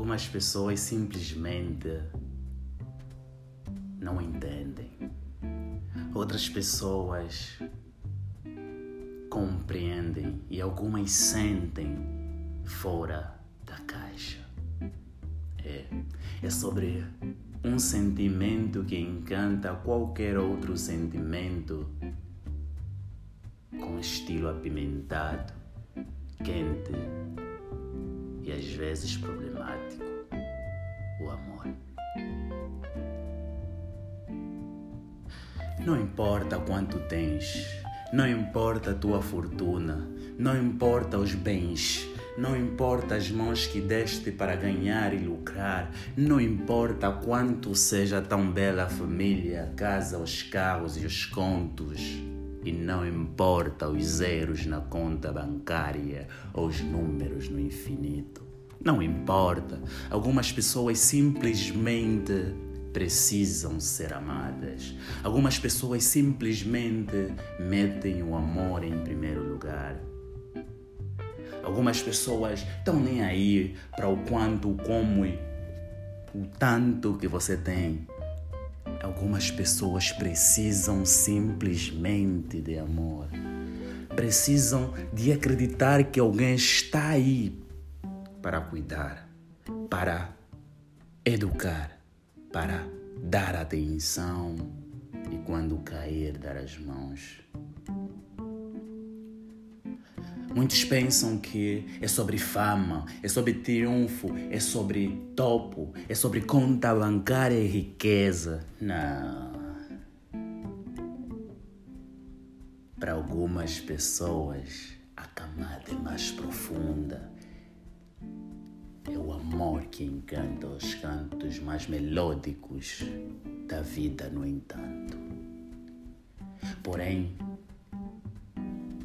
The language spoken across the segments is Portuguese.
Algumas pessoas simplesmente não entendem. Outras pessoas compreendem e algumas sentem fora da caixa. É, é sobre um sentimento que encanta qualquer outro sentimento com estilo apimentado, quente e às vezes problemático, o amor. Não importa quanto tens, não importa a tua fortuna, não importa os bens, não importa as mãos que deste para ganhar e lucrar, não importa quanto seja tão bela a família, a casa, os carros e os contos. E não importa os zeros na conta bancária ou os números no infinito. Não importa. Algumas pessoas simplesmente precisam ser amadas. Algumas pessoas simplesmente metem o amor em primeiro lugar. Algumas pessoas estão nem aí para o quanto, como e o tanto que você tem. Algumas pessoas precisam simplesmente de amor. Precisam de acreditar que alguém está aí para cuidar, para educar, para dar atenção e quando cair dar as mãos. Muitos pensam que é sobre fama, é sobre triunfo, é sobre topo, é sobre conta bancária e riqueza. Não. Para algumas pessoas, a camada é mais profunda. É o amor que encanta os cantos mais melódicos da vida, no entanto. Porém,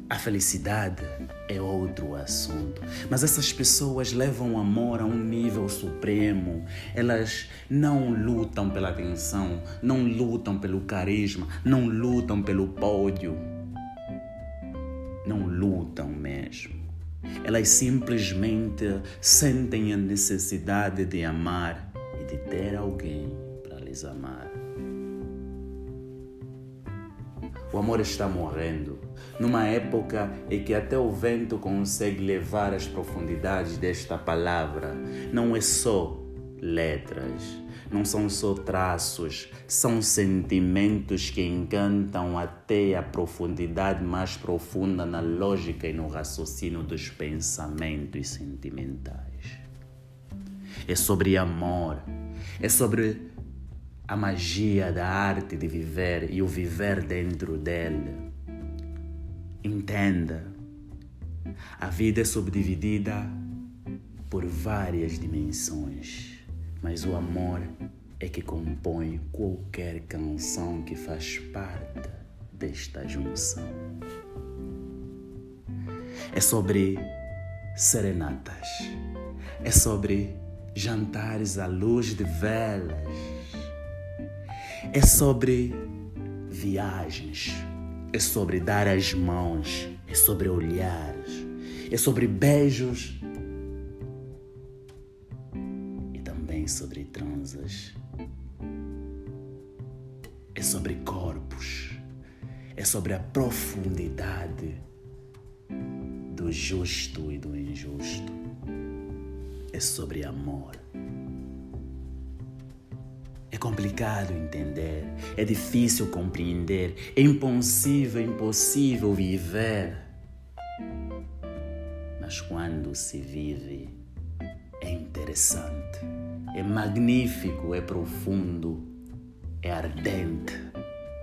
a felicidade é outro assunto. Mas essas pessoas levam o amor a um nível supremo. Elas não lutam pela atenção, não lutam pelo carisma, não lutam pelo pódio. Não lutam mesmo. Elas simplesmente sentem a necessidade de amar e de ter alguém para lhes amar. O amor está morrendo, numa época em que até o vento consegue levar as profundidades desta palavra. Não é só letras, não são só traços, são sentimentos que encantam até a profundidade mais profunda na lógica e no raciocínio dos pensamentos sentimentais. É sobre amor, é sobre a magia da arte de viver e o viver dentro dele. Entenda, a vida é subdividida por várias dimensões, mas o amor é que compõe qualquer canção que faz parte desta junção. É sobre serenatas, é sobre jantares à luz de velas é sobre viagens, é sobre dar as mãos, é sobre olhares, é sobre beijos e também sobre transas. É sobre corpos, é sobre a profundidade do justo e do injusto. É sobre amor. É complicado entender, é difícil compreender, é impossível, impossível viver. Mas quando se vive, é interessante, é magnífico, é profundo, é ardente.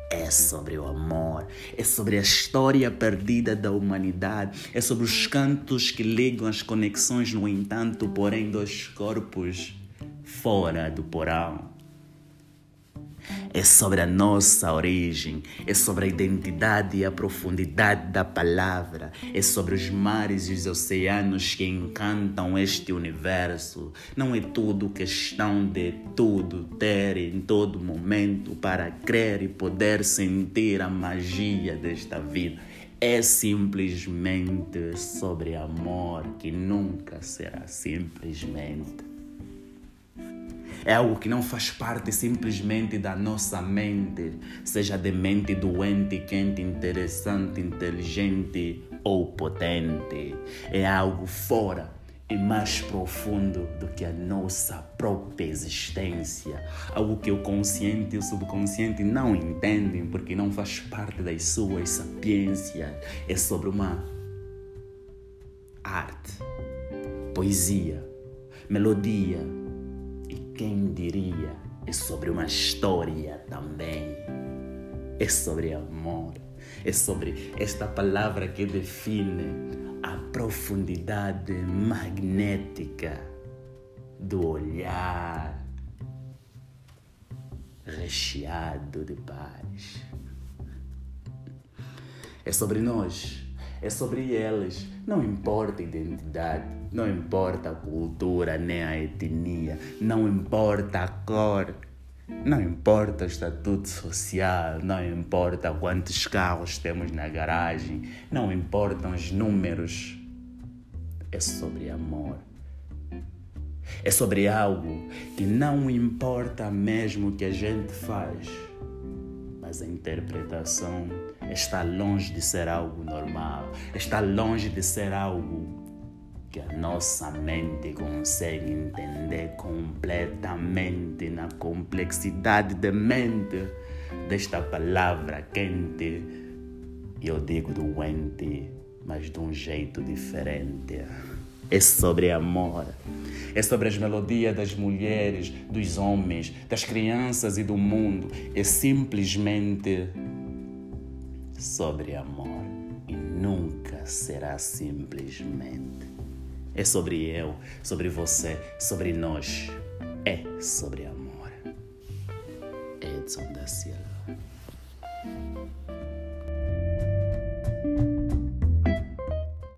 É sobre o amor, é sobre a história perdida da humanidade, é sobre os cantos que ligam as conexões, no entanto, porém, dos corpos fora do porão é sobre a nossa origem, é sobre a identidade e a profundidade da palavra, é sobre os mares e os oceanos que encantam este universo. Não é tudo questão de tudo ter em todo momento para crer e poder sentir a magia desta vida. É simplesmente sobre amor que nunca será simplesmente. É algo que não faz parte simplesmente da nossa mente, seja de mente doente, quente, interessante, inteligente ou potente. É algo fora e mais profundo do que a nossa própria existência. Algo que o consciente e o subconsciente não entendem porque não faz parte das suas sapiências. É sobre uma arte, poesia, melodia quem diria é sobre uma história também. É sobre amor. É sobre esta palavra que define a profundidade magnética do olhar recheado de paz. É sobre nós, é sobre elas. Não importa a identidade, não importa a cultura nem a etnia, não importa a cor, não importa o estatuto social, não importa quantos carros temos na garagem, não importam os números. É sobre amor. É sobre algo que não importa mesmo o que a gente faz, mas a interpretação está longe de ser algo normal, está longe de ser algo que a nossa mente consegue entender completamente na complexidade da mente desta palavra quente. Eu digo doente, mas de um jeito diferente. É sobre amor. É sobre as melodias das mulheres, dos homens, das crianças e do mundo. É simplesmente sobre amor. E nunca será simplesmente. É sobre eu, sobre você, sobre nós. É sobre amor. Edson da Silva.